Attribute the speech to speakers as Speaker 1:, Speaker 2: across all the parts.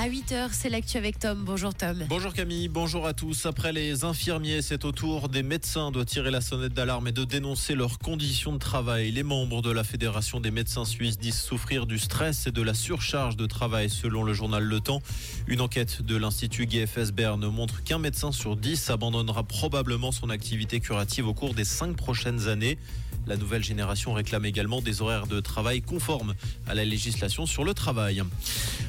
Speaker 1: À 8h, c'est l'actu avec Tom. Bonjour Tom.
Speaker 2: Bonjour Camille, bonjour à tous. Après les infirmiers, c'est au tour des médecins de tirer la sonnette d'alarme et de dénoncer leurs conditions de travail. Les membres de la Fédération des médecins suisses disent souffrir du stress et de la surcharge de travail selon le journal Le Temps. Une enquête de l'Institut GFS Berne montre qu'un médecin sur 10 abandonnera probablement son activité curative au cours des cinq prochaines années. La nouvelle génération réclame également des horaires de travail conformes à la législation sur le travail.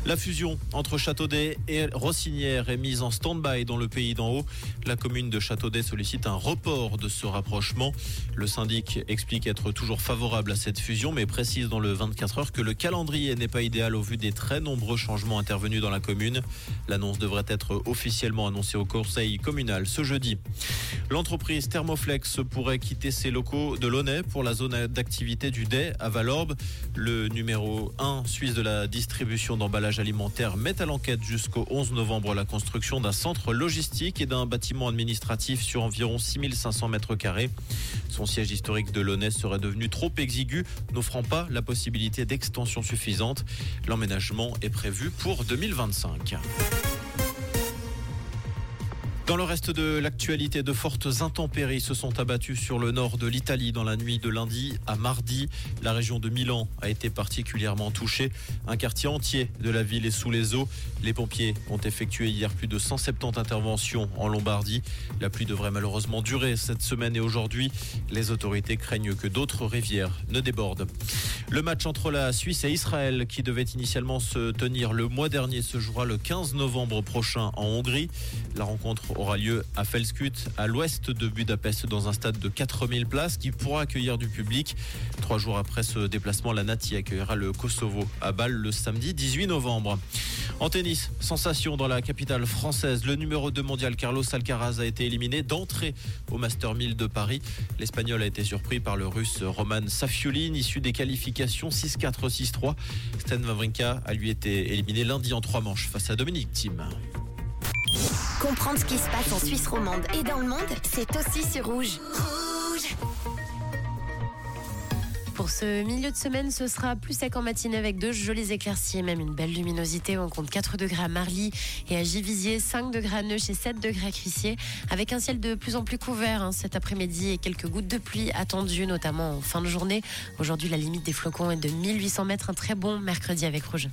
Speaker 2: La fusion entre Châteaudet et Rossinière est mise en stand-by dans le pays d'en haut. La commune de Châteaudet sollicite un report de ce rapprochement. Le syndic explique être toujours favorable à cette fusion, mais précise dans le 24 heures que le calendrier n'est pas idéal au vu des très nombreux changements intervenus dans la commune. L'annonce devrait être officiellement annoncée au conseil communal ce jeudi. L'entreprise Thermoflex pourrait quitter ses locaux de Pour la zone d'activité du DAY à Valorbe. Le numéro 1 suisse de la distribution d'emballage alimentaire met à l'enquête jusqu'au 11 novembre la construction d'un centre logistique et d'un bâtiment administratif sur environ 6500 mètres carrés. Son siège historique de Launay serait devenu trop exigu, n'offrant pas la possibilité d'extension suffisante. L'emménagement est prévu pour 2025. Dans le reste de l'actualité, de fortes intempéries se sont abattues sur le nord de l'Italie dans la nuit de lundi à mardi. La région de Milan a été particulièrement touchée. Un quartier entier de la ville est sous les eaux. Les pompiers ont effectué hier plus de 170 interventions en Lombardie. La pluie devrait malheureusement durer cette semaine et aujourd'hui. Les autorités craignent que d'autres rivières ne débordent. Le match entre la Suisse et Israël, qui devait initialement se tenir le mois dernier, se jouera le 15 novembre prochain en Hongrie. La rencontre aura lieu à Felskut, à l'ouest de Budapest, dans un stade de 4000 places qui pourra accueillir du public. Trois jours après ce déplacement, la Nati accueillera le Kosovo à Bâle le samedi 18 novembre. En tennis, sensation dans la capitale française. Le numéro 2 mondial Carlos Alcaraz a été éliminé d'entrée au Master 1000 de Paris. L'Espagnol a été surpris par le Russe Roman Safiulin, issu des qualifications 6-4, 6-3. Stan Wawrinka a lui été éliminé lundi en trois manches face à Dominique Thiem.
Speaker 3: Comprendre ce qui se passe en Suisse romande et dans le monde, c'est aussi sur Rouge. Rouge
Speaker 1: Pour ce milieu de semaine, ce sera plus sec en matinée avec de jolis éclaircies et même une belle luminosité. On compte 4 degrés à Marly et à Givisier, 5 degrés à Neuch et 7 degrés à Crissier, avec un ciel de plus en plus couvert hein, cet après-midi et quelques gouttes de pluie attendues, notamment en fin de journée. Aujourd'hui, la limite des flocons est de 1800 mètres, un très bon mercredi avec Rouge.